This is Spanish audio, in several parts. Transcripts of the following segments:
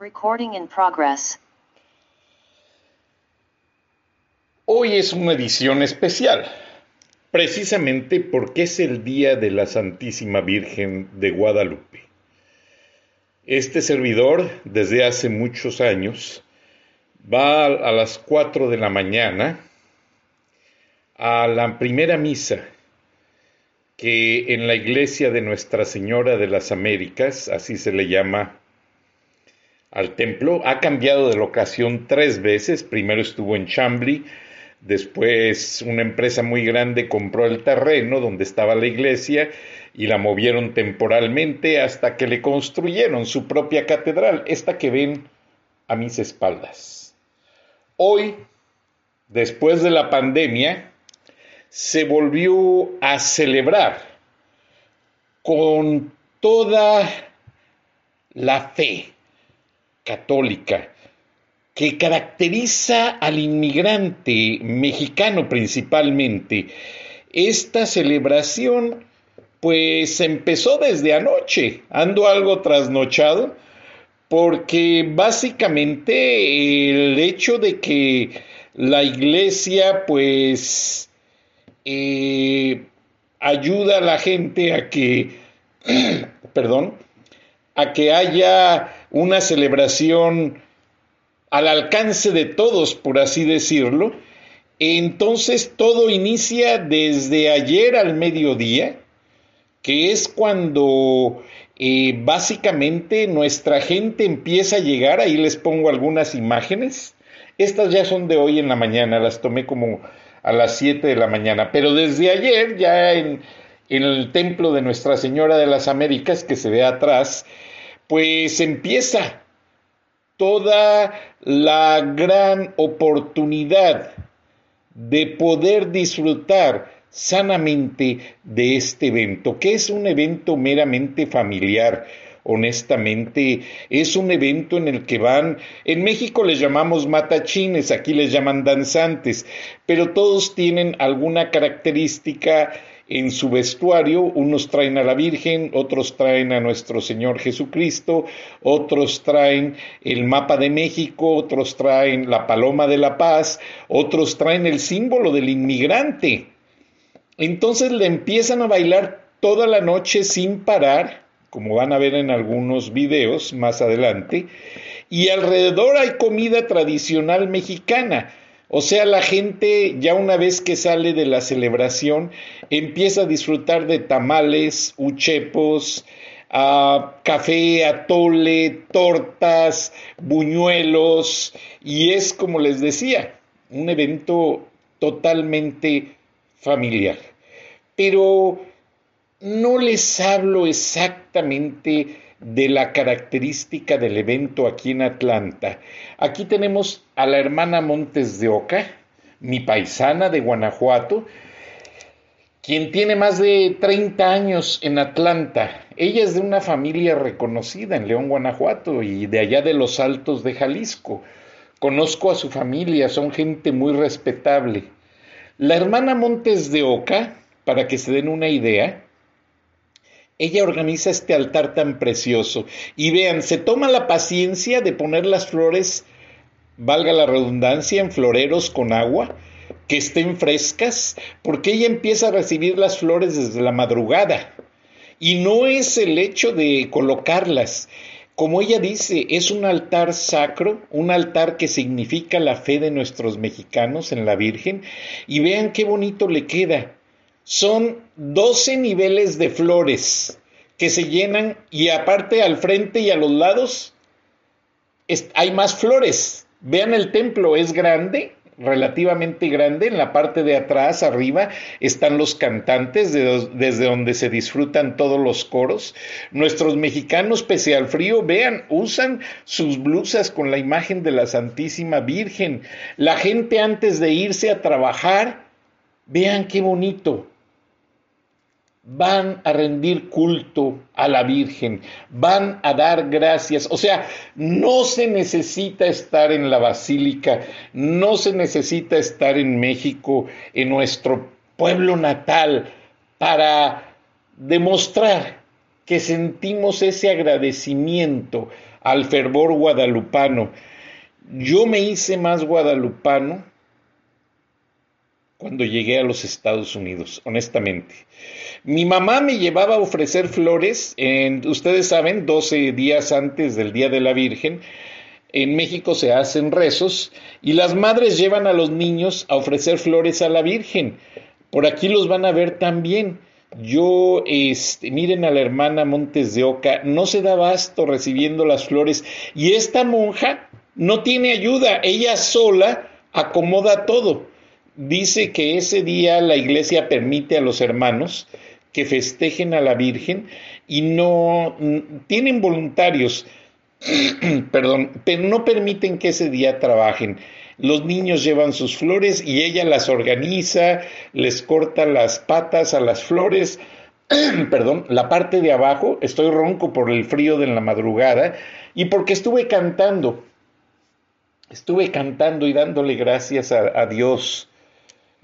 Recording in progress. Hoy es una edición especial, precisamente porque es el Día de la Santísima Virgen de Guadalupe. Este servidor, desde hace muchos años, va a las 4 de la mañana a la primera misa que en la iglesia de Nuestra Señora de las Américas, así se le llama al templo. Ha cambiado de locación tres veces. Primero estuvo en Chambly, después una empresa muy grande compró el terreno donde estaba la iglesia y la movieron temporalmente hasta que le construyeron su propia catedral, esta que ven a mis espaldas. Hoy, después de la pandemia, se volvió a celebrar con toda la fe católica que caracteriza al inmigrante mexicano principalmente. Esta celebración pues empezó desde anoche, ando algo trasnochado, porque básicamente el hecho de que la iglesia pues eh, ayuda a la gente a que, perdón, a que haya una celebración al alcance de todos, por así decirlo, entonces todo inicia desde ayer al mediodía, que es cuando eh, básicamente nuestra gente empieza a llegar, ahí les pongo algunas imágenes, estas ya son de hoy en la mañana, las tomé como a las 7 de la mañana, pero desde ayer ya en, en el templo de Nuestra Señora de las Américas, que se ve atrás, pues empieza toda la gran oportunidad de poder disfrutar sanamente de este evento, que es un evento meramente familiar, honestamente, es un evento en el que van, en México les llamamos matachines, aquí les llaman danzantes, pero todos tienen alguna característica en su vestuario, unos traen a la Virgen, otros traen a nuestro Señor Jesucristo, otros traen el mapa de México, otros traen la paloma de la paz, otros traen el símbolo del inmigrante. Entonces le empiezan a bailar toda la noche sin parar, como van a ver en algunos videos más adelante, y alrededor hay comida tradicional mexicana. O sea, la gente ya una vez que sale de la celebración empieza a disfrutar de tamales, uchepos, café, atole, tortas, buñuelos y es como les decía, un evento totalmente familiar. Pero no les hablo exactamente de la característica del evento aquí en Atlanta. Aquí tenemos a la hermana Montes de Oca, mi paisana de Guanajuato, quien tiene más de 30 años en Atlanta. Ella es de una familia reconocida en León, Guanajuato y de allá de los Altos de Jalisco. Conozco a su familia, son gente muy respetable. La hermana Montes de Oca, para que se den una idea, ella organiza este altar tan precioso. Y vean, se toma la paciencia de poner las flores, valga la redundancia, en floreros con agua, que estén frescas, porque ella empieza a recibir las flores desde la madrugada. Y no es el hecho de colocarlas. como ella dice, es un altar sacro, un altar que significa la fe de nuestros mexicanos en la Virgen. Y vean qué bonito le queda. Son 12 niveles de flores que se llenan y aparte al frente y a los lados hay más flores. Vean el templo, es grande, relativamente grande. En la parte de atrás, arriba, están los cantantes desde donde se disfrutan todos los coros. Nuestros mexicanos, pese al frío, vean, usan sus blusas con la imagen de la Santísima Virgen. La gente antes de irse a trabajar, vean qué bonito van a rendir culto a la Virgen, van a dar gracias. O sea, no se necesita estar en la basílica, no se necesita estar en México, en nuestro pueblo natal, para demostrar que sentimos ese agradecimiento al fervor guadalupano. Yo me hice más guadalupano cuando llegué a los Estados Unidos, honestamente. Mi mamá me llevaba a ofrecer flores, en, ustedes saben, 12 días antes del Día de la Virgen. En México se hacen rezos y las madres llevan a los niños a ofrecer flores a la Virgen. Por aquí los van a ver también. Yo, este, miren a la hermana Montes de Oca, no se da basto recibiendo las flores y esta monja no tiene ayuda, ella sola acomoda todo dice que ese día la iglesia permite a los hermanos que festejen a la Virgen y no tienen voluntarios, perdón, pero no permiten que ese día trabajen. Los niños llevan sus flores y ella las organiza, les corta las patas a las flores, perdón, la parte de abajo, estoy ronco por el frío de la madrugada y porque estuve cantando, estuve cantando y dándole gracias a, a Dios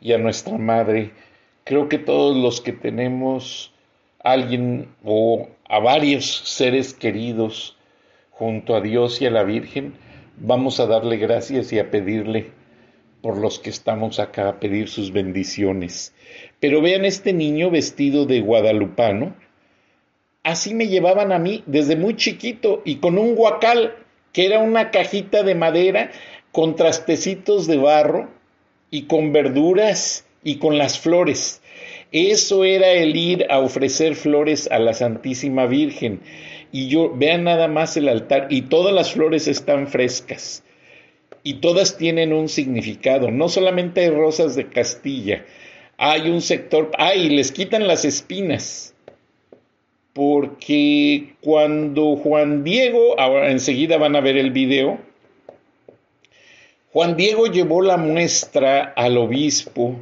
y a nuestra madre. Creo que todos los que tenemos a alguien o a varios seres queridos junto a Dios y a la Virgen, vamos a darle gracias y a pedirle por los que estamos acá, a pedir sus bendiciones. Pero vean este niño vestido de guadalupano, así me llevaban a mí desde muy chiquito y con un guacal, que era una cajita de madera con trastecitos de barro y con verduras y con las flores. Eso era el ir a ofrecer flores a la Santísima Virgen. Y yo, vean nada más el altar, y todas las flores están frescas. Y todas tienen un significado. No solamente hay rosas de Castilla, hay un sector, ay, les quitan las espinas. Porque cuando Juan Diego, ahora enseguida van a ver el video, Juan Diego llevó la muestra al obispo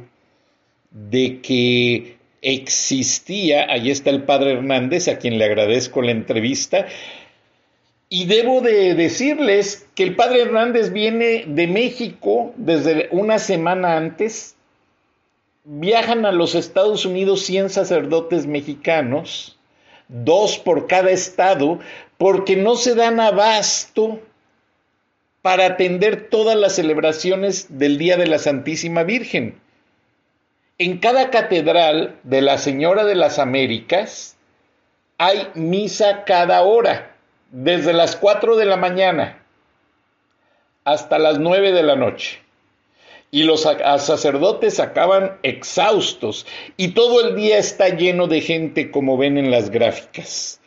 de que existía, ahí está el padre Hernández, a quien le agradezco la entrevista, y debo de decirles que el padre Hernández viene de México desde una semana antes, viajan a los Estados Unidos 100 sacerdotes mexicanos, dos por cada estado, porque no se dan abasto para atender todas las celebraciones del Día de la Santísima Virgen. En cada catedral de la Señora de las Américas hay misa cada hora, desde las 4 de la mañana hasta las 9 de la noche. Y los sacerdotes acaban exhaustos y todo el día está lleno de gente como ven en las gráficas.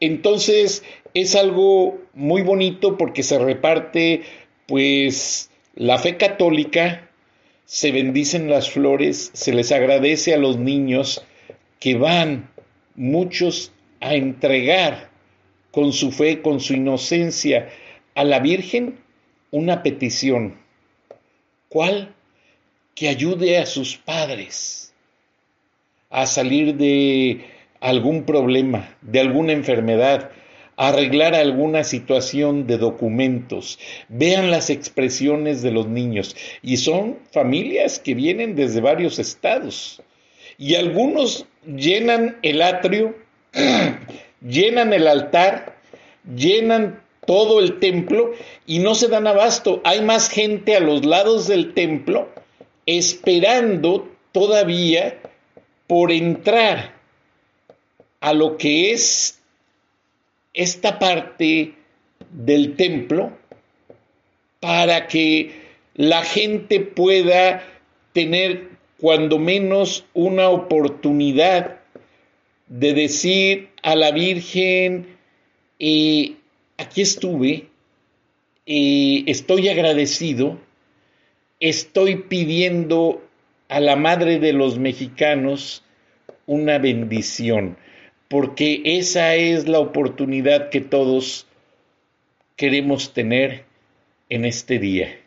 Entonces, es algo muy bonito porque se reparte pues la fe católica, se bendicen las flores, se les agradece a los niños que van muchos a entregar con su fe, con su inocencia a la Virgen una petición. ¿Cuál? Que ayude a sus padres a salir de algún problema, de alguna enfermedad, arreglar alguna situación de documentos. Vean las expresiones de los niños. Y son familias que vienen desde varios estados. Y algunos llenan el atrio, llenan el altar, llenan todo el templo y no se dan abasto. Hay más gente a los lados del templo esperando todavía por entrar a lo que es esta parte del templo para que la gente pueda tener cuando menos una oportunidad de decir a la Virgen, eh, aquí estuve, eh, estoy agradecido, estoy pidiendo a la Madre de los Mexicanos una bendición, porque esa es la oportunidad que todos queremos tener en este día,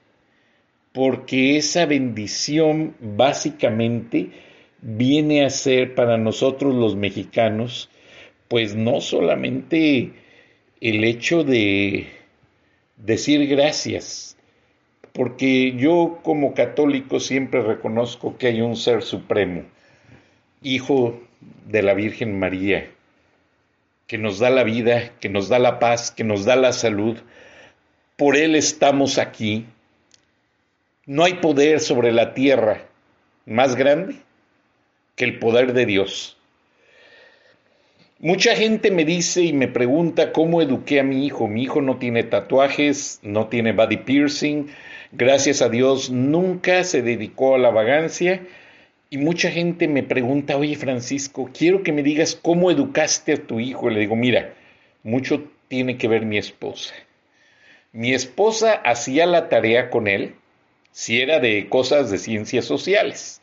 porque esa bendición básicamente viene a ser para nosotros los mexicanos, pues no solamente el hecho de decir gracias, porque yo como católico siempre reconozco que hay un ser supremo, hijo de la Virgen María, que nos da la vida, que nos da la paz, que nos da la salud, por Él estamos aquí. No hay poder sobre la tierra más grande que el poder de Dios. Mucha gente me dice y me pregunta cómo eduqué a mi hijo. Mi hijo no tiene tatuajes, no tiene body piercing. Gracias a Dios nunca se dedicó a la vagancia. Y mucha gente me pregunta, oye Francisco, quiero que me digas cómo educaste a tu hijo. le digo, mira, mucho tiene que ver mi esposa. Mi esposa hacía la tarea con él si era de cosas de ciencias sociales.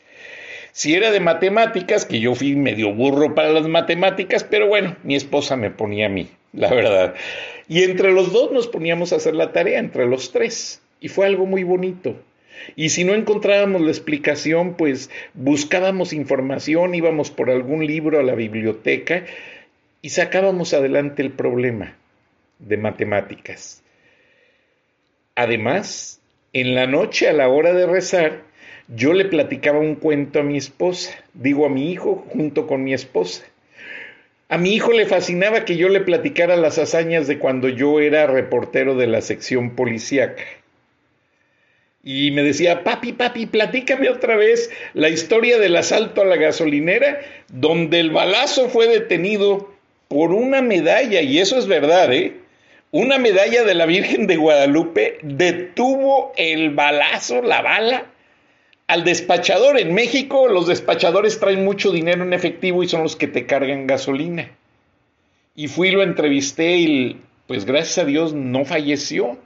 Si era de matemáticas, que yo fui medio burro para las matemáticas, pero bueno, mi esposa me ponía a mí, la verdad. Y entre los dos nos poníamos a hacer la tarea, entre los tres. Y fue algo muy bonito. Y si no encontrábamos la explicación, pues buscábamos información, íbamos por algún libro a la biblioteca y sacábamos adelante el problema de matemáticas. Además, en la noche a la hora de rezar, yo le platicaba un cuento a mi esposa, digo a mi hijo junto con mi esposa. A mi hijo le fascinaba que yo le platicara las hazañas de cuando yo era reportero de la sección policíaca. Y me decía, papi, papi, platícame otra vez la historia del asalto a la gasolinera, donde el balazo fue detenido por una medalla, y eso es verdad, ¿eh? una medalla de la Virgen de Guadalupe detuvo el balazo, la bala, al despachador. En México los despachadores traen mucho dinero en efectivo y son los que te cargan gasolina. Y fui, lo entrevisté y pues gracias a Dios no falleció.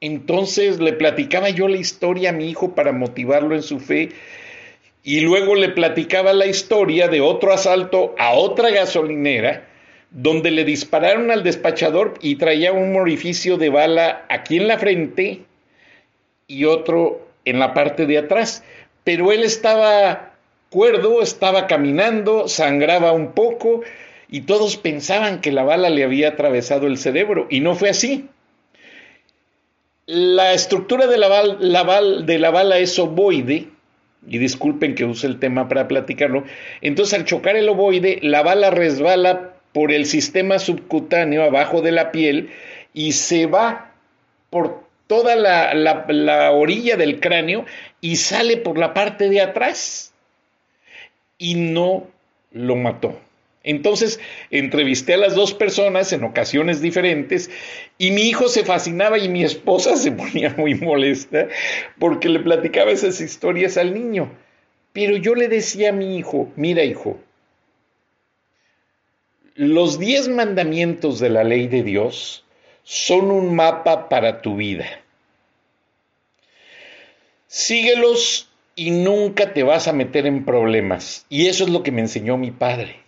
Entonces le platicaba yo la historia a mi hijo para motivarlo en su fe y luego le platicaba la historia de otro asalto a otra gasolinera donde le dispararon al despachador y traía un orificio de bala aquí en la frente y otro en la parte de atrás. Pero él estaba cuerdo, estaba caminando, sangraba un poco y todos pensaban que la bala le había atravesado el cerebro y no fue así. La estructura de la, bala, es ovoide, y disculpen que use el tema para platicarlo, entonces al chocar el ovoide, la bala resbala por el sistema subcutáneo abajo de la piel y se va por toda la, orilla del cráneo y sale por la parte de atrás y no lo mató. Entonces entrevisté a las dos personas en ocasiones diferentes y mi hijo se fascinaba y mi esposa se ponía muy molesta porque le platicaba esas historias al niño. Pero yo le decía a mi hijo, mira hijo, los diez mandamientos de la ley de Dios son un mapa para tu vida. Síguelos y nunca te vas a meter en problemas. Y eso es lo que me enseñó mi padre.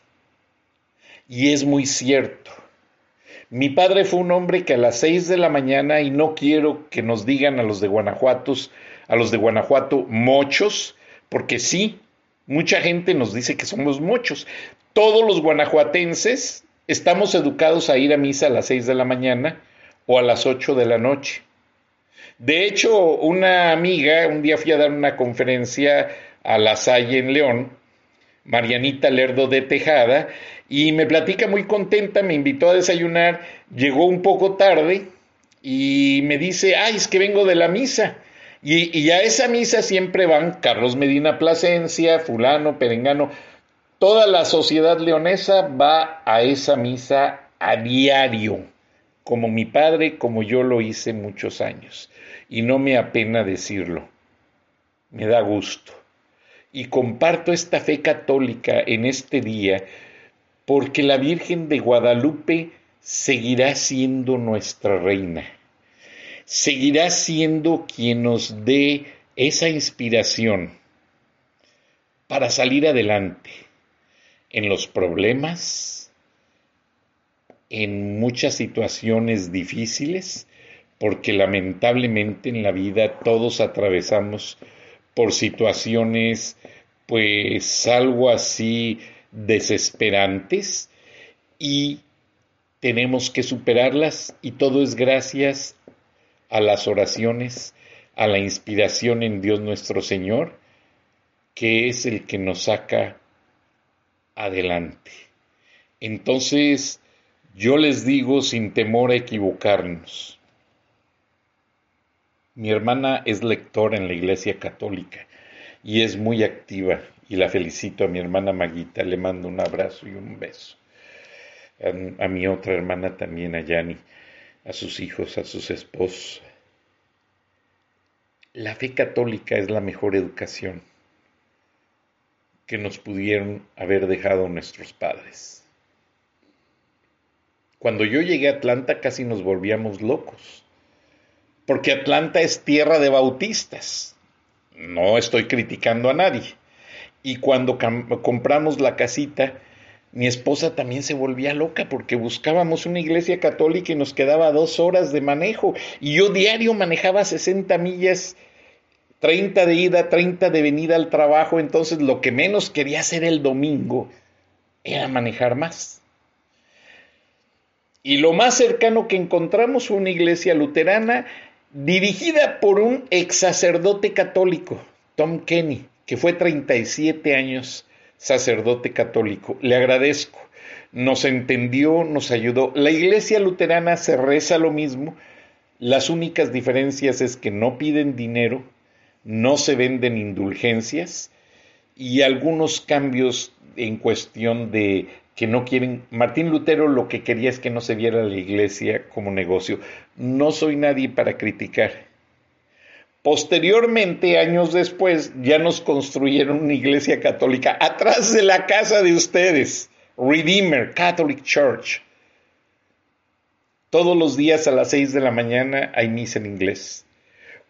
Y es muy cierto. Mi padre fue un hombre que a las seis de la mañana, y no quiero que nos digan a los de Guanajuato, a los de Guanajuato, mochos, porque sí, mucha gente nos dice que somos mochos, todos los guanajuatenses estamos educados a ir a misa a las 6 de la mañana o a las 8 de la noche. De hecho, una amiga, un día fui a dar una conferencia a La Salle en León, Marianita Lerdo de Tejada, y me platica muy contenta, me invitó a desayunar, llegó un poco tarde y me dice, ay, es que vengo de la misa. Y, y a esa misa siempre van Carlos Medina Plasencia, fulano, perengano, Toda la sociedad leonesa va a esa misa a diario, como mi padre, como yo lo hice muchos años. Y no me apena decirlo, me da gusto. Y comparto esta fe católica en este día porque la Virgen de Guadalupe seguirá siendo nuestra reina, seguirá siendo quien nos dé esa inspiración para salir adelante en los problemas, en muchas situaciones difíciles, porque lamentablemente en la vida todos atravesamos por situaciones pues algo así desesperantes y tenemos que superarlas y todo es gracias a las oraciones, a la inspiración en Dios nuestro Señor, que es el que nos saca adelante. Entonces, yo les digo sin temor a equivocarnos. Mi hermana es lectora en la Iglesia Católica y es muy activa y la felicito a mi hermana Maguita, le mando un abrazo y un beso. A, mi otra hermana también, a Yani, a sus hijos, a sus esposos. La fe católica es la mejor educación que nos pudieron haber dejado nuestros padres. Cuando yo llegué a Atlanta casi nos volvíamos locos, porque Atlanta es tierra de bautistas. No estoy criticando a nadie, y cuando compramos la casita, mi esposa también se volvía loca porque buscábamos una iglesia católica y nos quedaba dos horas de manejo. Y yo diario manejaba 60 millas, 30 de ida, 30 de venida al trabajo. Entonces lo que menos quería hacer el domingo era manejar más. Y lo más cercano que encontramos fue una iglesia luterana dirigida por un ex sacerdote católico, Tom Kenny que fue 37 años sacerdote católico. Le agradezco. Nos entendió, nos ayudó. La iglesia luterana se reza lo mismo. Las únicas diferencias es que no piden dinero, no se venden indulgencias y algunos cambios en cuestión de que no quieren. Martín Lutero lo que quería es que no se viera la iglesia como negocio. No soy nadie para criticar Posteriormente, años después, ya nos construyeron una iglesia católica atrás de la casa de ustedes, Redeemer Catholic Church. Todos los días a las seis de la mañana hay misa en inglés.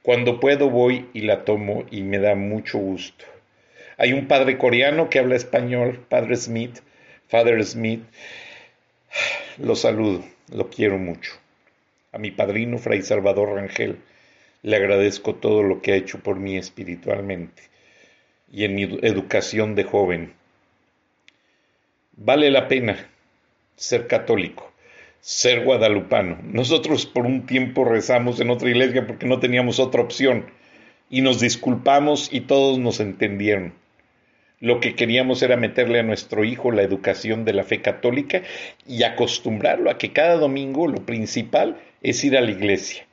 Cuando puedo voy y la tomo y me da mucho gusto. Hay un padre coreano que habla español, Padre Smith, Father Smith. Lo saludo, lo quiero mucho. A mi padrino, Fray Salvador Rangel le agradezco todo lo que ha hecho por mí espiritualmente y en mi educación de joven. Vale la pena ser católico, ser guadalupano. Nosotros por un tiempo rezamos en otra iglesia porque no teníamos otra opción y nos disculpamos y todos nos entendieron. Lo que queríamos era meterle a nuestro hijo la educación de la fe católica y acostumbrarlo a que cada domingo lo principal es ir a la iglesia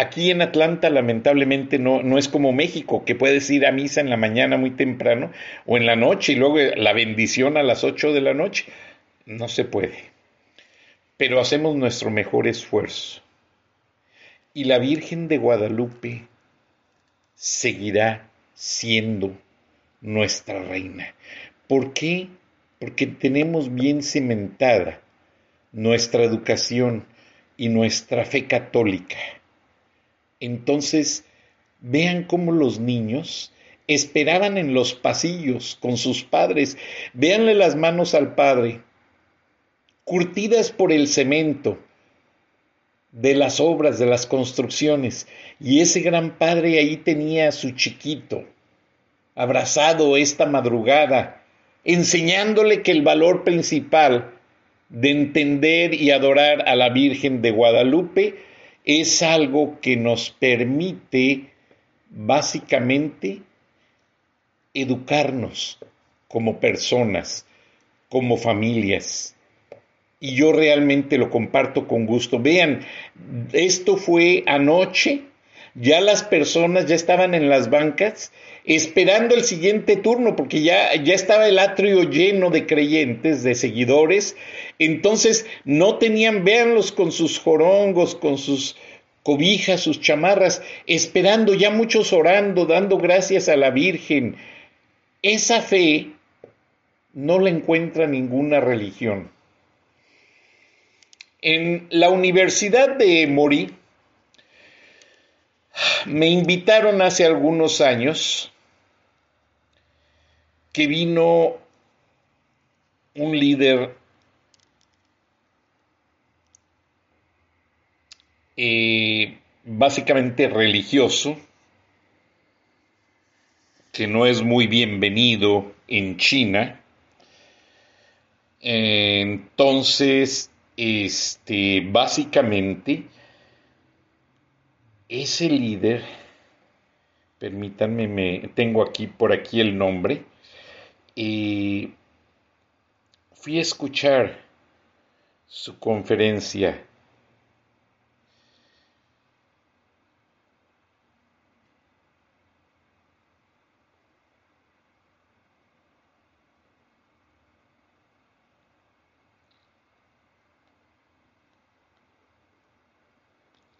Aquí en Atlanta lamentablemente no, no es como México, que puedes ir a misa en la mañana muy temprano o en la noche y luego la bendición a las 8 de la noche. No se puede. Pero hacemos nuestro mejor esfuerzo. Y la Virgen de Guadalupe seguirá siendo nuestra reina. ¿Por qué? Porque tenemos bien cimentada nuestra educación y nuestra fe católica entonces, vean cómo los niños esperaban en los pasillos con sus padres. Véanle las manos al padre, curtidas por el cemento de las obras, de las construcciones. Y ese gran padre ahí tenía a su chiquito, abrazado esta madrugada, enseñándole que el valor principal de entender y adorar a la Virgen de Guadalupe es algo que nos permite básicamente educarnos como personas, como familias. Y yo realmente lo comparto con gusto. Vean, esto fue anoche. Ya las personas ya estaban en las bancas esperando el siguiente turno, porque ya, ya estaba el atrio lleno de creyentes, de seguidores, entonces no tenían, véanlos con sus jorongos, con sus cobijas, sus chamarras, esperando, ya muchos orando, dando gracias a la Virgen. Esa fe no la encuentra ninguna religión. En la Universidad de Morí me invitaron hace algunos años que vino un líder eh, básicamente religioso, que no es muy bienvenido en China. Entonces, este, básicamente, ese líder, permítanme, me, tengo aquí por aquí el nombre, y fui a escuchar su conferencia.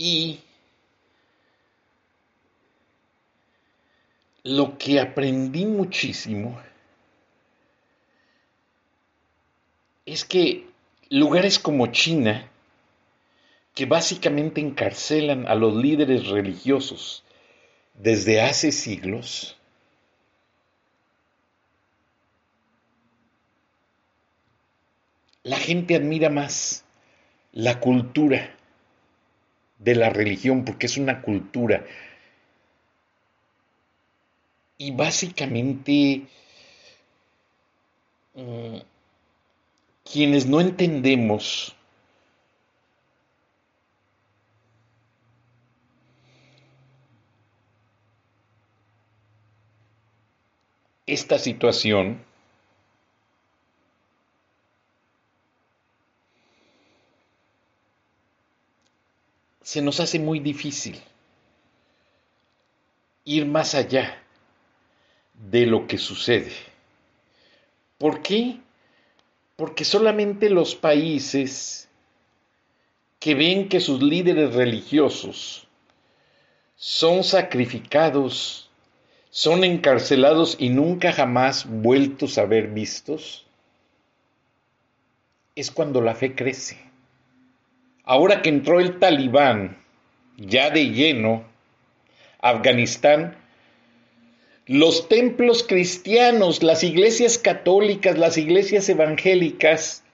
Y lo que aprendí muchísimo es que lugares como China, que básicamente encarcelan a los líderes religiosos desde hace siglos, la gente admira más la cultura de la religión porque es una cultura. Y básicamente mm, quienes no entendemos esta situación, se nos hace muy difícil ir más allá de lo que sucede. ¿Por qué? porque solamente los países que ven que sus líderes religiosos son sacrificados, son encarcelados y nunca jamás vueltos a ver vistos, es cuando la fe crece. Ahora que entró el talibán ya de lleno, Afganistán los templos cristianos, las iglesias católicas, las iglesias evangélicas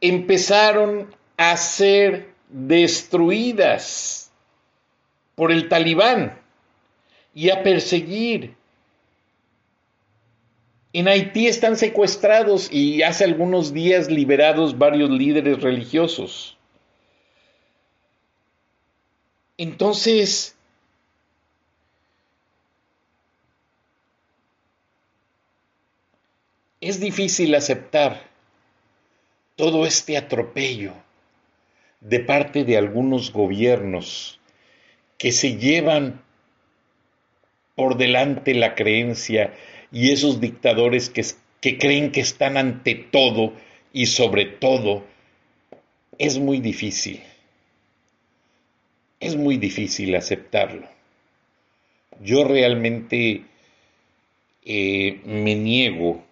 empezaron a ser destruidas por el talibán y a perseguir. En Haití están secuestrados y hace algunos días liberados varios líderes religiosos. Entonces, Es difícil aceptar todo este atropello de parte de algunos gobiernos que se llevan por delante la creencia y esos dictadores que, creen que están ante todo y sobre todo, es muy difícil. Es muy difícil aceptarlo. Yo realmente eh, me niego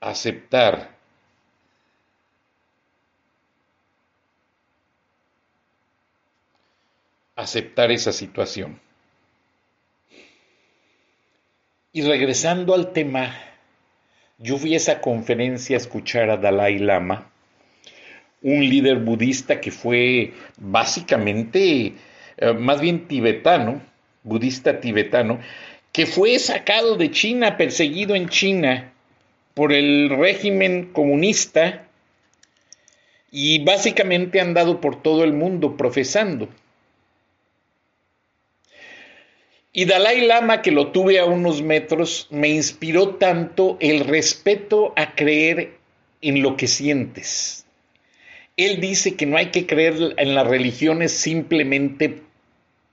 aceptar aceptar esa situación. Y regresando al tema, yo fui a esa conferencia a escuchar a Dalai Lama, un líder budista que fue básicamente, eh, más bien tibetano, budista tibetano, que fue sacado de China, perseguido en China, por el régimen comunista y básicamente han dado por todo el mundo profesando. Y Dalai Lama, que lo tuve a unos metros, me inspiró tanto el respeto a creer en lo que sientes. Él dice que no hay que creer en las religiones simplemente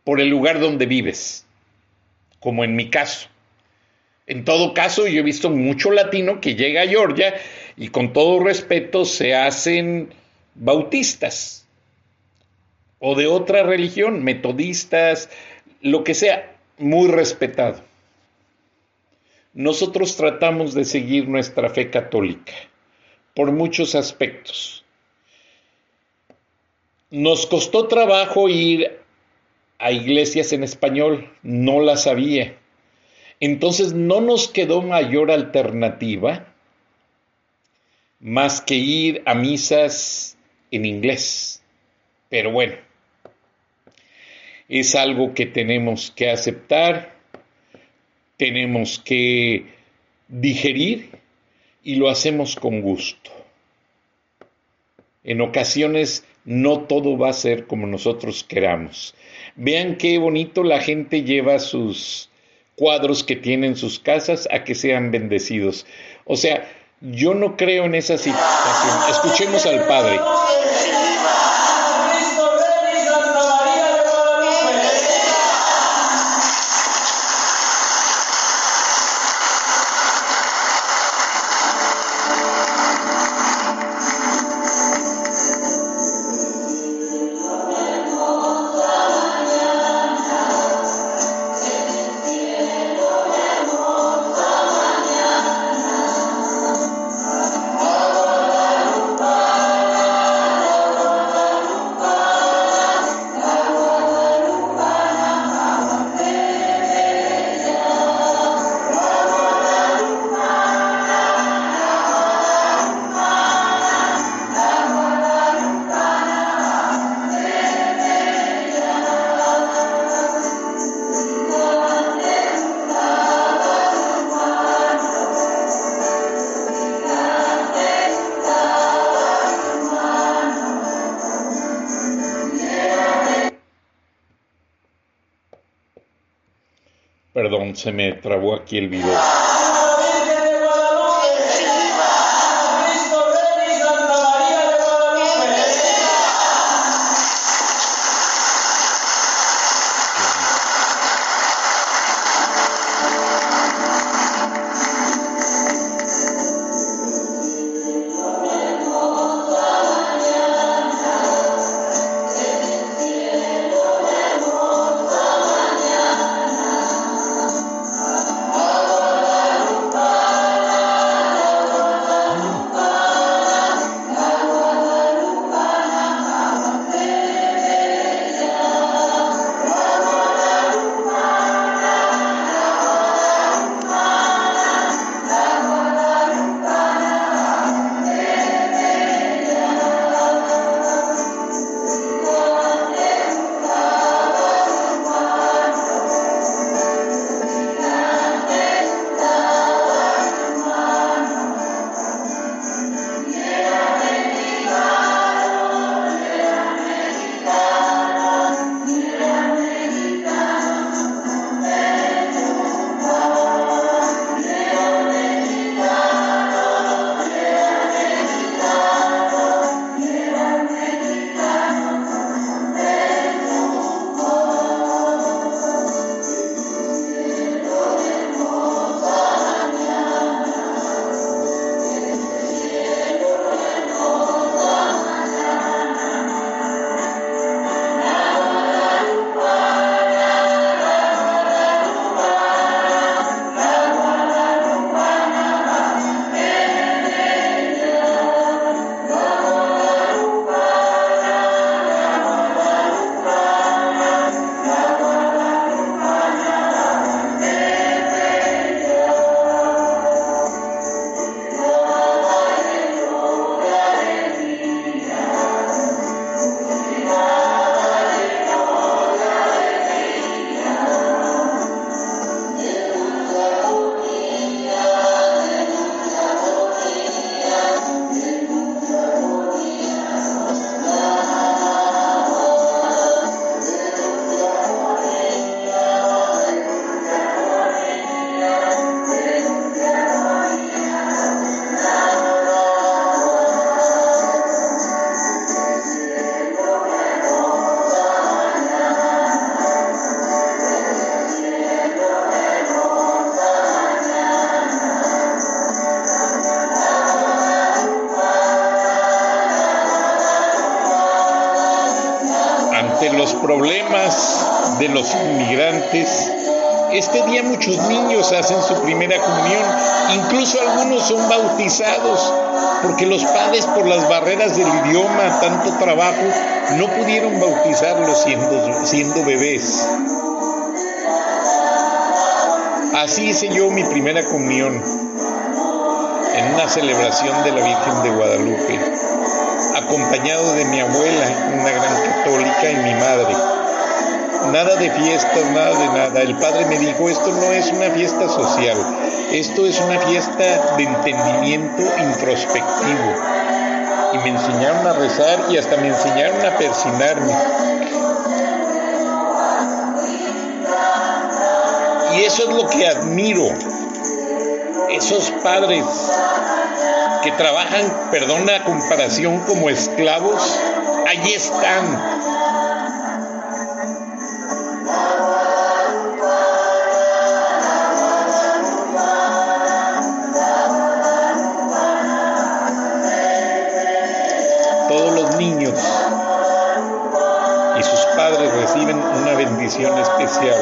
por el lugar donde vives, como en mi caso. En todo caso, yo he visto mucho latino que llega a Georgia y con todo respeto se hacen bautistas o de otra religión, metodistas, lo que sea, muy respetado. Nosotros tratamos de seguir nuestra fe católica por muchos aspectos. Nos costó trabajo ir a iglesias en español, no las sabía entonces no nos quedó mayor alternativa más que ir a misas en inglés. Pero bueno, es algo que tenemos que aceptar, tenemos que digerir y lo hacemos con gusto. En ocasiones no todo va a ser como nosotros queramos. Vean qué bonito la gente lleva sus cuadros que tienen sus casas a que sean bendecidos. O sea, yo no creo en esa situación. Escuchemos al Padre. Se me trabó aquí el video. Inmigrantes, este día muchos niños hacen su primera comunión, incluso algunos son bautizados, porque los padres por las barreras del idioma, tanto trabajo, no pudieron bautizarlos siendo, siendo bebés. Así hice yo mi primera comunión en una celebración de la Virgen de Guadalupe, acompañado de mi abuela, una gran católica, y mi madre. Nada de fiestas, nada de nada. El padre me dijo, esto no es una fiesta social, esto es una fiesta de entendimiento introspectivo. Y me enseñaron a rezar y hasta me enseñaron a persinarme. Y eso es lo que admiro. Esos padres que trabajan, perdón la comparación, como esclavos, allí están. Bendición especial.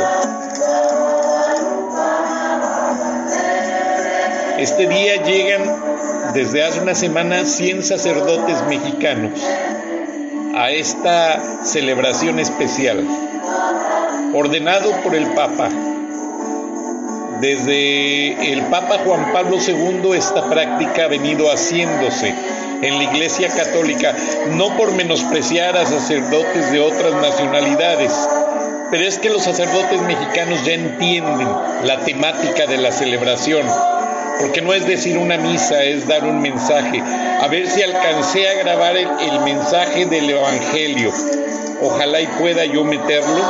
Este día llegan desde hace una semana 100 sacerdotes mexicanos a esta celebración especial, ordenado por el Papa. Desde el Papa Juan Pablo II esta práctica ha venido haciéndose en la Iglesia Católica, no por menospreciar a sacerdotes de otras nacionalidades, pero es que los sacerdotes mexicanos ya entienden la temática de la celebración porque no es decir una misa, es dar un mensaje. A ver si alcancé a grabar el, mensaje del Evangelio. Ojalá y pueda yo meterlo.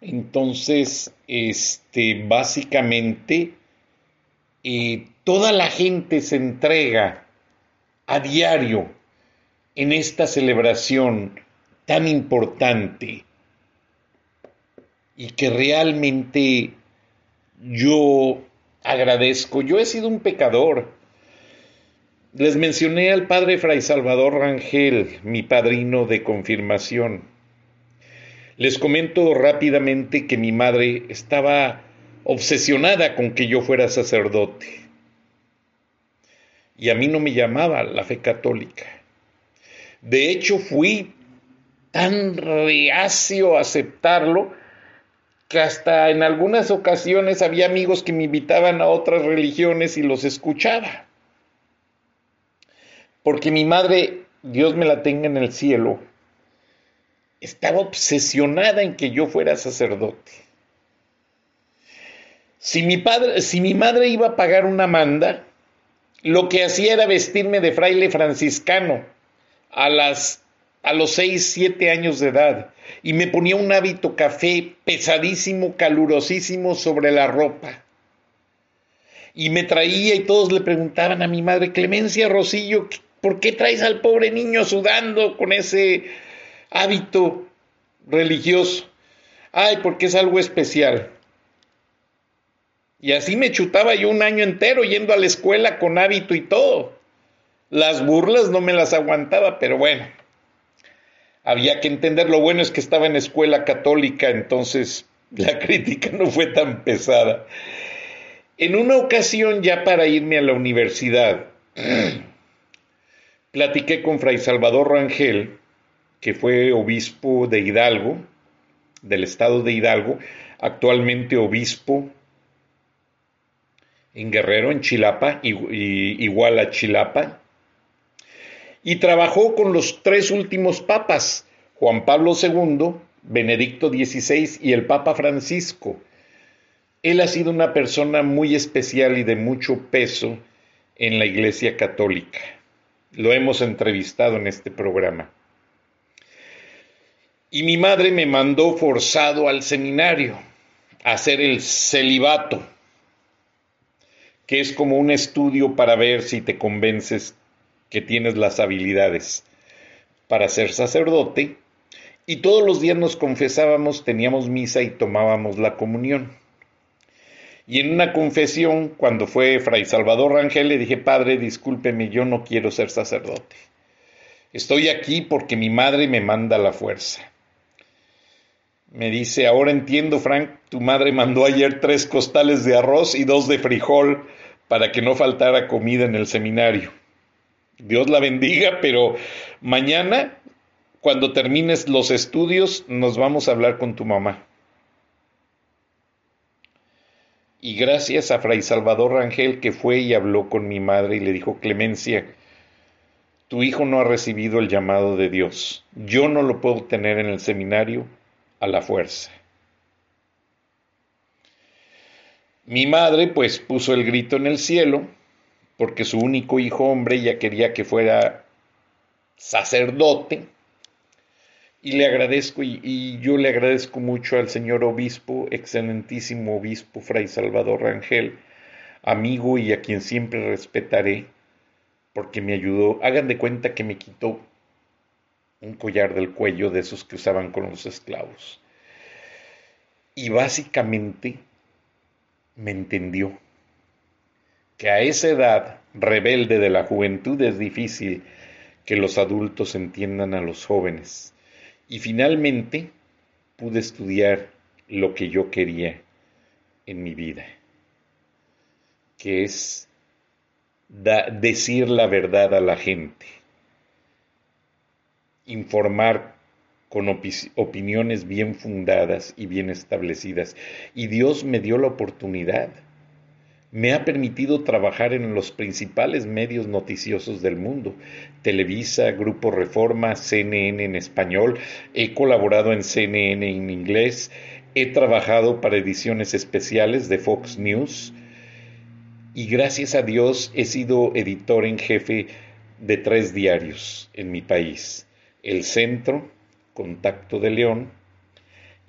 Entonces, este, básicamente, eh, toda la gente se entrega a diario en esta celebración tan importante y que realmente yo agradezco. Yo he sido un pecador. Les mencioné al padre Fray Salvador Rangel, mi padrino de confirmación. Les comento rápidamente que mi madre estaba obsesionada con que yo fuera sacerdote. Y a mí no me llamaba la fe católica. De hecho, fui tan reacio a aceptarlo que hasta en algunas ocasiones había amigos que me invitaban a otras religiones y los escuchaba. Porque mi madre, Dios me la tenga en el cielo, estaba obsesionada en que yo fuera sacerdote. Si mi, padre, si mi madre iba a pagar una manda, lo que hacía era vestirme de fraile franciscano a, las, a los 6, 7 años de edad y me ponía un hábito café pesadísimo, calurosísimo sobre la ropa. Y me traía y todos le preguntaban a mi madre, Clemencia Rosillo, ¿por qué traes al pobre niño sudando con ese hábito religioso? Ay, porque es algo especial. Y así me chutaba yo un año entero yendo a la escuela con hábito y todo. Las burlas no me las aguantaba, pero bueno, había que entender. Lo bueno es que estaba en escuela católica, entonces la crítica no fue tan pesada. En una ocasión, ya para irme a la universidad, platiqué con Fray Salvador Rangel, que fue obispo de Hidalgo, del estado de Hidalgo, actualmente obispo en Guerrero, en Chilapa, igual a Chilapa, y trabajó con los tres últimos papas, Juan Pablo II, Benedicto XVI y el Papa Francisco. Él ha sido una persona muy especial y de mucho peso en la Iglesia Católica. Lo hemos entrevistado en este programa. Y mi madre me mandó forzado al seminario a hacer el celibato, que es como un estudio para ver si te convences que tienes las habilidades para ser sacerdote, y todos los días nos confesábamos, teníamos misa y tomábamos la comunión. Y en una confesión, cuando fue Fray Salvador Rangel, le dije, Padre, discúlpeme, yo no quiero ser sacerdote. Estoy aquí porque mi madre me manda la fuerza. Me dice, ahora entiendo, Frank, tu madre mandó ayer tres costales de arroz y dos de frijol para que no faltara comida en el seminario. Dios la bendiga, pero mañana, cuando termines los estudios, nos vamos a hablar con tu mamá. Y gracias a Fray Salvador Rangel que fue y habló con mi madre y le dijo, Clemencia, tu hijo no ha recibido el llamado de Dios. Yo no lo puedo tener en el seminario a la fuerza. Mi madre pues puso el grito en el cielo porque su único hijo hombre ya quería que fuera sacerdote y le agradezco y, yo le agradezco mucho al señor obispo, excelentísimo obispo Fray Salvador Rangel, amigo y a quien siempre respetaré porque me ayudó. Hagan de cuenta que me quitó un collar del cuello de esos que usaban con los esclavos. Y básicamente me entendió que a esa edad rebelde de la juventud es difícil que los adultos entiendan a los jóvenes. Y finalmente pude estudiar lo que yo quería en mi vida, que es decir la verdad a la gente informar con opiniones bien fundadas y bien establecidas. Y Dios me dio la oportunidad. Me ha permitido trabajar en los principales medios noticiosos del mundo, Televisa, Grupo Reforma, CNN en español, he colaborado en CNN en inglés, he trabajado para ediciones especiales de Fox News. Y gracias a Dios he sido editor en jefe de tres diarios en mi país. El centro, Contacto de León,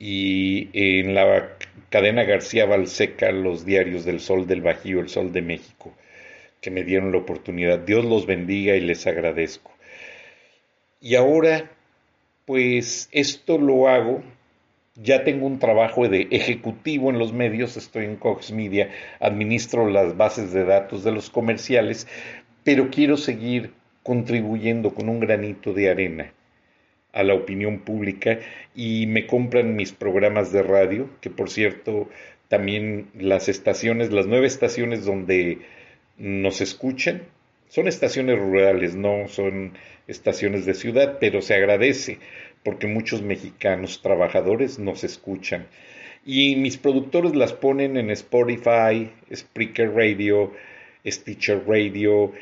y en la cadena García Balseca, los diarios del Sol del Bajío, el Sol de México, que me dieron la oportunidad. Dios los bendiga y les agradezco. Y ahora, pues esto lo hago, ya tengo un trabajo de ejecutivo en los medios, estoy en Cox Media, administro las bases de datos de los comerciales, pero quiero seguir contribuyendo con un granito de arena a la opinión pública y me compran mis programas de radio, que por cierto también las estaciones, las nueve estaciones donde nos escuchan, son estaciones rurales, no son estaciones de ciudad, pero se agradece porque muchos mexicanos trabajadores nos escuchan. Y mis productores las ponen en Spotify, Spreaker Radio, Stitcher Radio,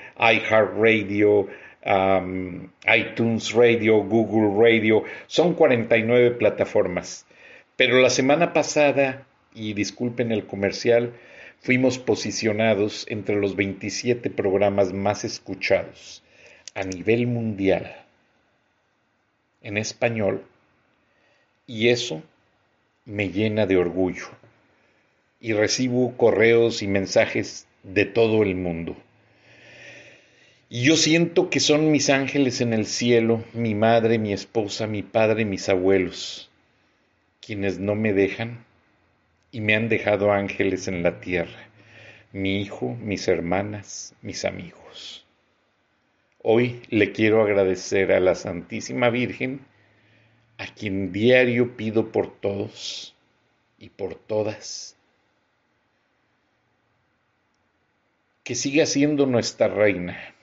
iTunes Radio, Google Radio, son 49 plataformas. Pero la semana pasada, y disculpen el comercial, fuimos posicionados entre los 27 programas más escuchados a nivel mundial en español y eso me llena de orgullo y recibo correos y mensajes de todo el mundo. Y yo siento que son mis ángeles en el cielo, mi madre, mi esposa, mi padre, mis abuelos, quienes no me dejan y me han dejado ángeles en la tierra, mi hijo, mis hermanas, mis amigos. Hoy le quiero agradecer a la Santísima Virgen, a quien diario pido por todos y por todas, que siga siendo nuestra reina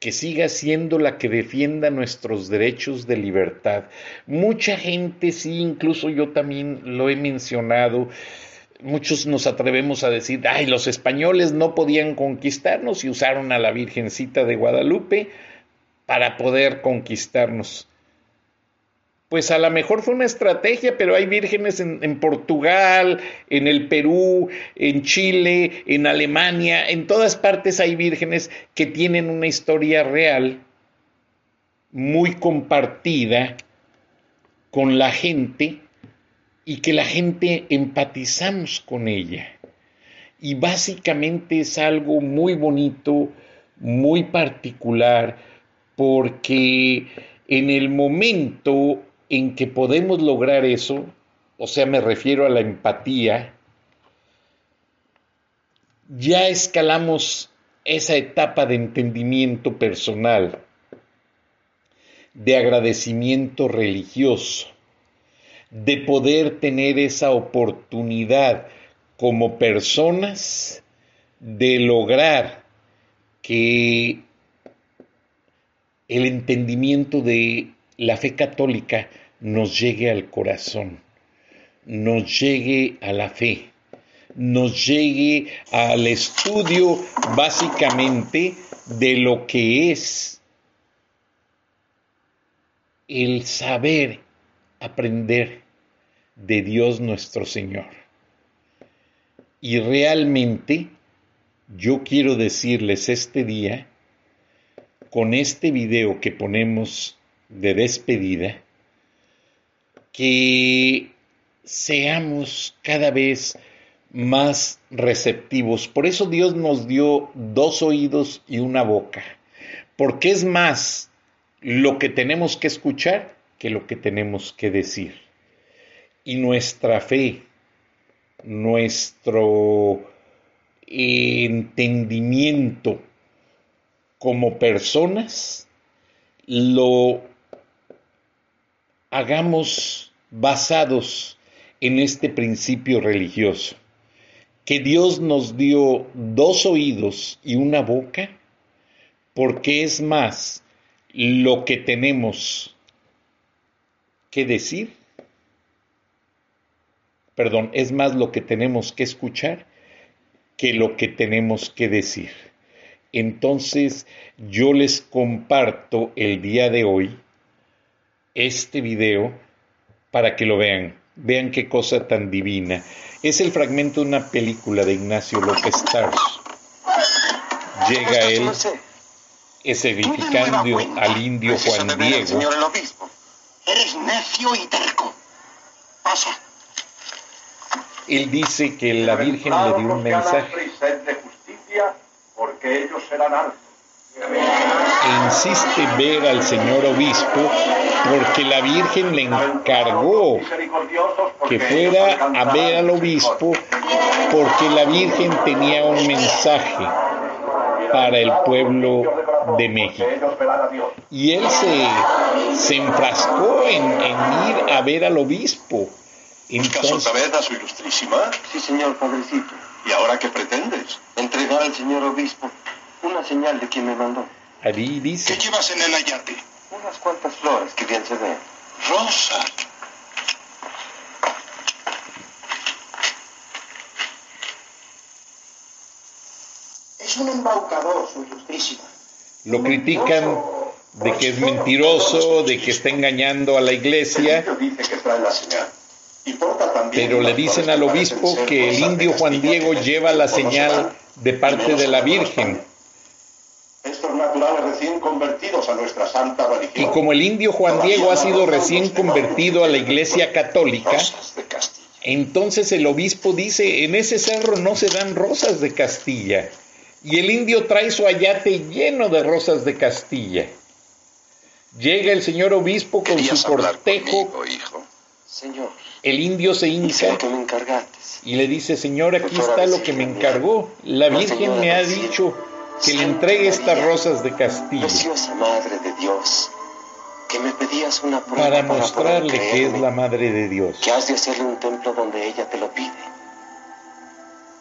que siga siendo la que defienda nuestros derechos de libertad. Mucha gente, sí, incluso yo también lo he mencionado, muchos nos atrevemos a decir, ay, los españoles no podían conquistarnos y usaron a la Virgencita de Guadalupe para poder conquistarnos pues a lo mejor fue una estrategia, pero hay vírgenes en, Portugal, en el Perú, en Chile, en Alemania, en todas partes hay vírgenes que tienen una historia real muy compartida con la gente y que la gente empatizamos con ella. Y básicamente es algo muy bonito, muy particular, porque en el momento en que podemos lograr eso, o sea, me refiero a la empatía, ya escalamos esa etapa de entendimiento personal, de agradecimiento religioso, de poder tener esa oportunidad como personas de lograr que el entendimiento de la fe católica nos llegue al corazón, nos llegue a la fe, nos llegue al estudio básicamente de lo que es el saber aprender de Dios nuestro Señor. Y realmente yo quiero decirles este día, con este video que ponemos de despedida, que seamos cada vez más receptivos. Por eso Dios nos dio dos oídos y una boca, porque es más lo que tenemos que escuchar que lo que tenemos que decir. Y nuestra fe, nuestro entendimiento como personas, lo hagamos basados en este principio religioso, que Dios nos dio dos oídos y una boca, porque es más lo que tenemos que decir, perdón, es más lo que tenemos que escuchar que lo que tenemos que decir. Entonces yo les comparto el día de hoy este video para que lo vean. Vean qué cosa tan divina. Es el fragmento de una película de Ignacio López Tarso. Llega él, es edificando al indio Juan Diego. Señor el obispo, eres necio y terco. Pasa. Él dice que la Virgen le dio un mensaje. Porque ellos serán altos. Insiste ver al señor obispo porque la Virgen le encargó que fuera a ver al obispo porque la Virgen tenía un mensaje para el pueblo de México. Y él se, se enfrascó en, en ir a ver al obispo. Entonces, a su ilustrísima? Sí, señor padrecito. ¿Y ahora qué pretendes? Entregar al señor obispo una señal de quien me mandó. Allí dice. ¿Qué llevas en el ayate? Unas cuantas flores que bien se ven. Rosa. Es un embaucador, su ilustrísima. Lo critican de que es mentiroso, de que está engañando a la iglesia. Pero le dicen al obispo que el indio Juan Diego lleva la señal de parte de la Virgen. Recién convertidos a nuestra santa religión. Y como el indio Juan Diego ha sido recién convertido a la iglesia católica, entonces el obispo dice, en ese cerro no se dan rosas de Castilla. Y el indio trae su ayate lleno de rosas de Castilla. Llega el señor obispo con su cortejo. Señor. El indio se hinca y le dice, Señor, aquí está lo que me encargó. La Virgen me ha dicho que le entregue estas rosas de Castilla. Preciosa Madre de Dios, que me pedías una prueba para mostrarle que es la Madre de Dios. Que has de hacerle un templo donde ella te lo pide.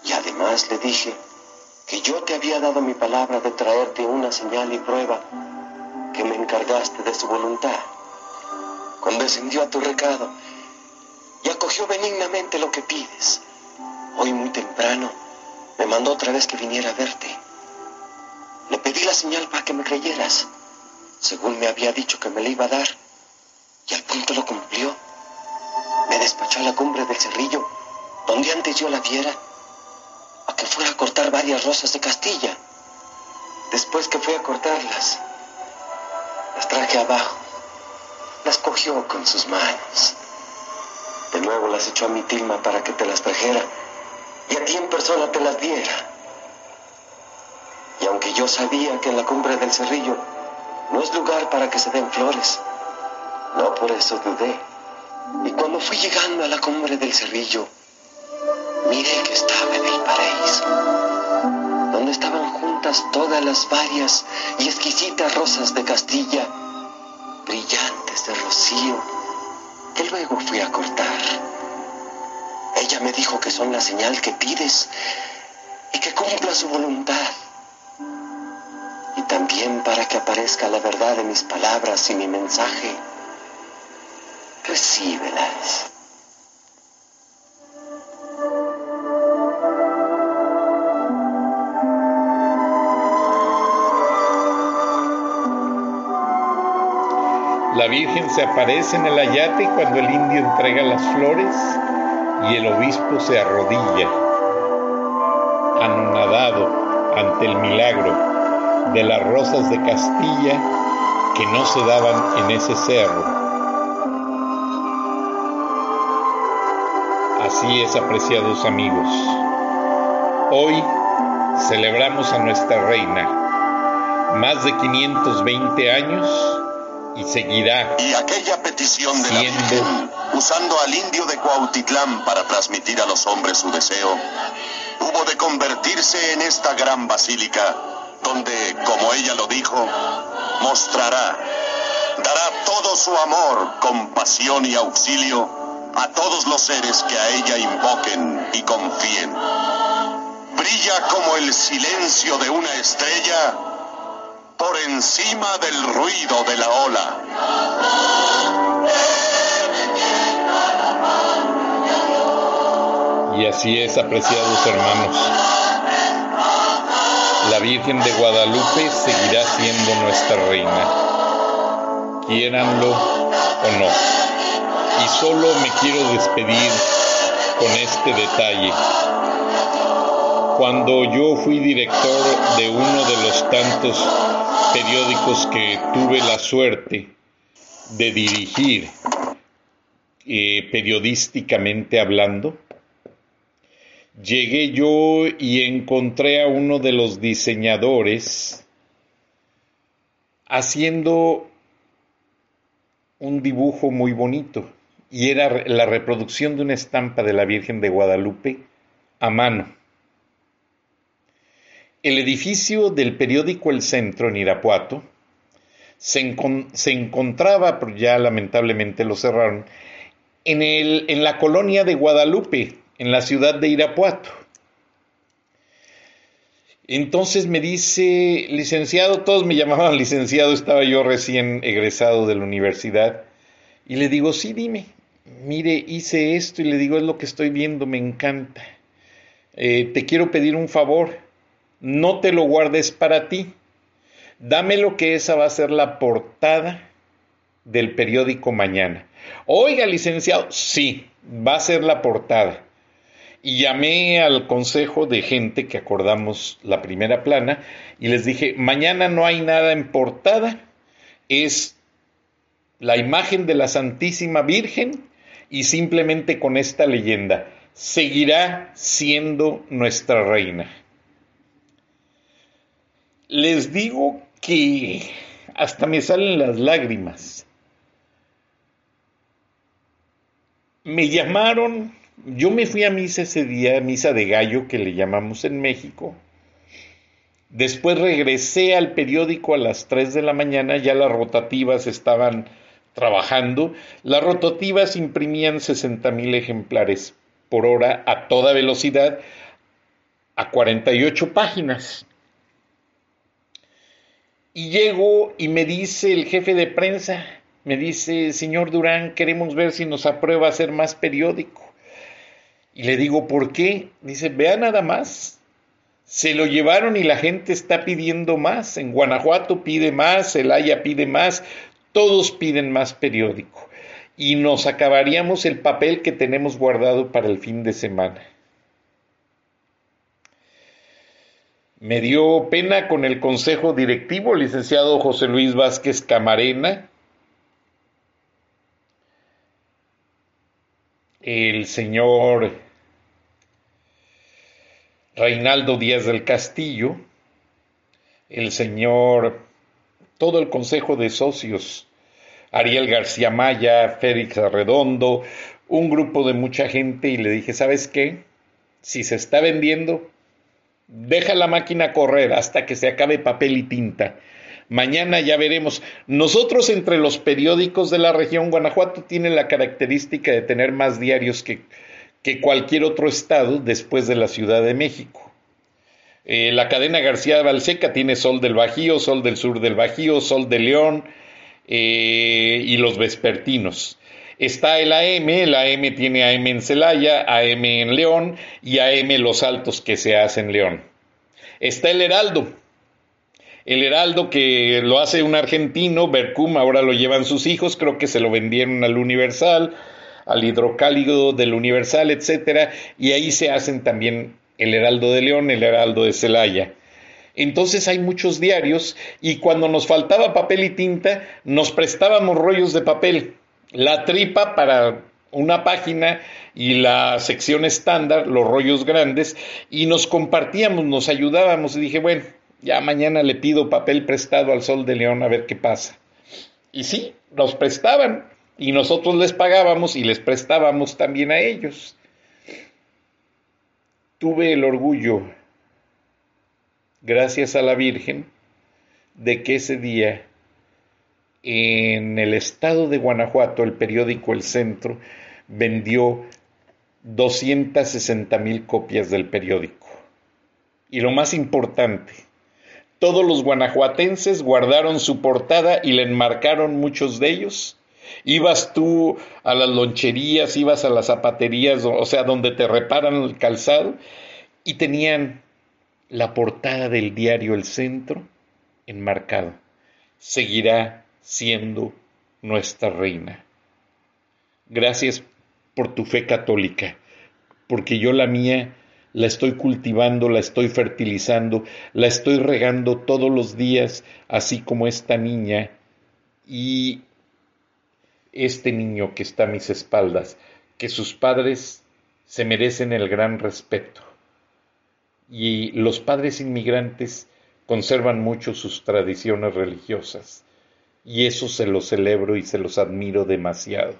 Y además le dije que yo te había dado mi palabra de traerte una señal y prueba que me encargaste de su voluntad. Condescendió a tu recado y acogió benignamente lo que pides. Hoy muy temprano me mandó otra vez que viniera a verte. Le pedí la señal para que me creyeras, según me había dicho que me la iba a dar, y al punto lo cumplió. Me despachó a la cumbre del cerrillo, donde antes yo la viera, a que fuera a cortar varias rosas de Castilla. Después que fui a cortarlas, las traje abajo, las cogió con sus manos de nuevo las echó a mi tilma para que te las trajera y a ti en persona te las diera. Y aunque yo sabía que en la cumbre del cerrillo no es lugar para que se den flores, no por eso dudé. Y cuando fui llegando a la cumbre del cerrillo, miré que estaba en el paraíso. violetas todas las varias y exquisitas rosas de Castilla, brillantes de rocío, que luego fui a cortar. Ella me dijo que son la señal que pides y que cumpla su voluntad. También para que aparezca la verdad de mis palabras y mi mensaje, recíbelas. La Virgen se aparece en el ayate cuando el indio entrega las flores y el obispo se arrodilla, anonadado ante el milagro de las rosas de Castilla que no se daban en ese cerro. Así es, apreciados amigos. Hoy celebramos a nuestra reina. Más de 520 años y seguirá Y aquella petición de la siendo Virgen, usando al indio de Cuautitlán para transmitir a los hombres su deseo, hubo de convertirse en esta gran basílica, donde, como ella lo dijo, mostrará, dará todo su amor, compasión y auxilio a todos los seres que a ella invoquen y confíen. Brilla como el silencio de una estrella por encima del ruido de la ola. Y así es, apreciados hermanos. La Virgen de Guadalupe seguirá siendo nuestra reina, quiéranlo o no. Y solo me quiero despedir con este detalle. Cuando yo fui director de uno de los tantos periódicos que tuve la suerte de dirigir eh, periodísticamente hablando, llegué yo y encontré a uno de los diseñadores haciendo un dibujo muy bonito y era la reproducción de una estampa de la Virgen de Guadalupe a mano. El edificio del periódico El Centro en Irapuato se, encon se encontraba, ya lamentablemente lo cerraron, en la colonia de Guadalupe, en la ciudad de Irapuato. Entonces me dice, licenciado, todos me llamaban licenciado, estaba yo recién egresado de la universidad, y le digo, sí, dime, mire, hice esto, y le digo, es lo que estoy viendo, me encanta. Eh, te quiero pedir un favor, no te lo guardes para ti, dame lo que esa va a ser la portada del periódico mañana. Oiga, licenciado, sí, va a ser la portada y llamé al consejo de gente que acordamos la primera plana y les dije, mañana no hay nada en portada, es la imagen de la Santísima Virgen y simplemente con esta leyenda, seguirá siendo nuestra reina. Les digo que hasta me salen las lágrimas. Me llamaron yo me fui a misa ese día, misa de gallo que le llamamos en México. Después regresé al periódico a las 3 de la mañana, ya las rotativas estaban trabajando. Las rotativas imprimían 60 mil ejemplares por hora a toda velocidad a 48 páginas. Y llego y me dice el jefe de prensa, me dice, señor Durán, queremos ver si nos aprueba hacer más periódico. Y le digo, ¿por qué? Dice, vea nada más. Se lo llevaron y la gente está pidiendo más. En Guanajuato pide más, Celaya pide más, todos piden más periódico. Y nos acabaríamos el papel que tenemos guardado para el fin de semana. Me dio pena con el consejo directivo, licenciado José Luis Vázquez Camarena, el señor Reinaldo Díaz del Castillo, el señor, todo el Consejo de Socios, Ariel García Maya, Félix Arredondo, un grupo de mucha gente y le dije, ¿sabes qué? Si se está vendiendo, Deja la máquina correr hasta que se acabe papel y tinta. Mañana ya veremos. Nosotros entre los periódicos de la región, Guanajuato tiene la característica de tener más diarios que, que cualquier otro estado después de la Ciudad de México. Eh, la cadena García Balseca tiene Sol del Bajío, Sol del Sur del Bajío, Sol de León eh, y los vespertinos. Está el AM, el AM tiene AM en Celaya, AM en León y AM Los Altos que se hace en León. Está el Heraldo. El Heraldo que lo hace un argentino, Bercum, ahora lo llevan sus hijos, creo que se lo vendieron al Universal, al hidrocálido del Universal, etcétera, y ahí se hacen también el Heraldo de León, el Heraldo de Celaya. Entonces hay muchos diarios y cuando nos faltaba papel y tinta, nos prestábamos rollos de papel la tripa para una página y la sección estándar, los rollos grandes, y nos compartíamos, nos ayudábamos y dije, bueno, ya mañana le pido papel prestado al Sol de León a ver qué pasa. Y sí, nos prestaban y nosotros les pagábamos y les prestábamos también a ellos. Tuve el orgullo, gracias a la Virgen, de que ese día en el estado de Guanajuato, el periódico El Centro vendió 260 mil copias del periódico. Y lo más importante, todos los guanajuatenses guardaron su portada y le enmarcaron muchos de ellos. Ibas tú a las loncherías, ibas a las zapaterías, o sea, donde te reparan el calzado, y tenían la portada del diario El Centro enmarcado. Seguirá siendo nuestra reina. Gracias por tu fe católica, porque yo la mía la estoy cultivando, la estoy fertilizando, la estoy regando todos los días, así como esta niña y este niño que está a mis espaldas, que sus padres se merecen el gran respeto. Y los padres inmigrantes conservan mucho sus tradiciones religiosas y eso se los celebro y se los admiro demasiado.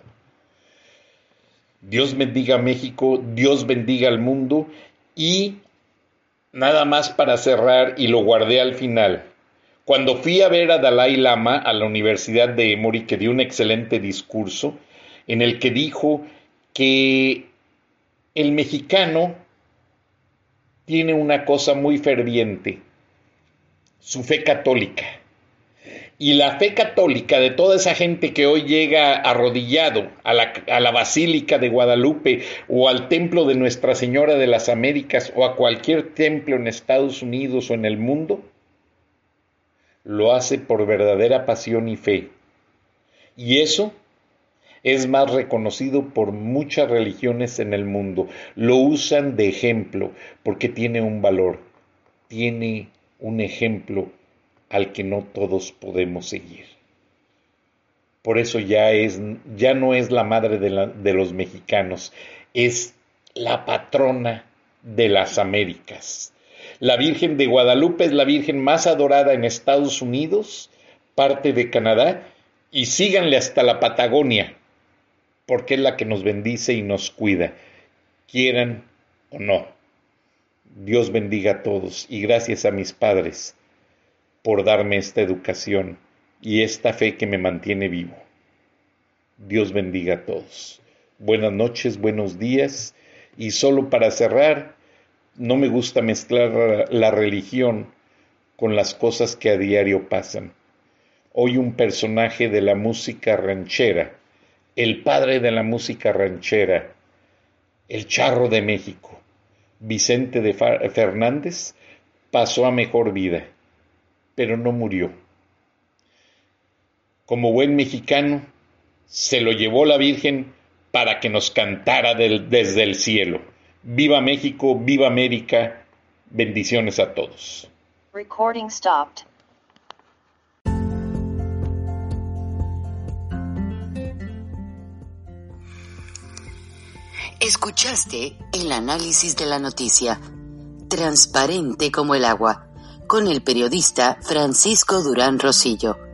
Dios bendiga a México, Dios bendiga al mundo y nada más para cerrar y lo guardé al final. Cuando fui a ver a Dalai Lama a la Universidad de Emory, que dio un excelente discurso en el que dijo que el mexicano tiene una cosa muy ferviente, su fe católica. Y la fe católica de toda esa gente que hoy llega arrodillado a la, a la, Basílica de Guadalupe o al templo de Nuestra Señora de las Américas o a cualquier templo en Estados Unidos o en el mundo, lo hace por verdadera pasión y fe. Y eso es más reconocido por muchas religiones en el mundo. Lo usan de ejemplo porque tiene un valor, tiene un ejemplo al que no todos podemos seguir. Por eso ya, es, ya no es la madre de, de los mexicanos, es la patrona de las Américas. La Virgen de Guadalupe es la Virgen más adorada en Estados Unidos, parte de Canadá, y síganle hasta la Patagonia, porque es la que nos bendice y nos cuida, quieran o no. Dios bendiga a todos y gracias a mis padres por darme esta educación y esta fe que me mantiene vivo. Dios bendiga a todos. Buenas noches, buenos días. Y solo para cerrar, no me gusta mezclar la religión con las cosas que a diario pasan. Hoy un personaje de la música ranchera, el padre de la música ranchera, el charro de México, Vicente de Fernández, pasó a mejor vida pero no murió. Como buen mexicano, se lo llevó la Virgen para que nos cantara desde el cielo. Viva México, viva América, bendiciones a todos. Recording stopped. Escuchaste el análisis de la noticia, transparente como el agua con el periodista Francisco Durán Rosillo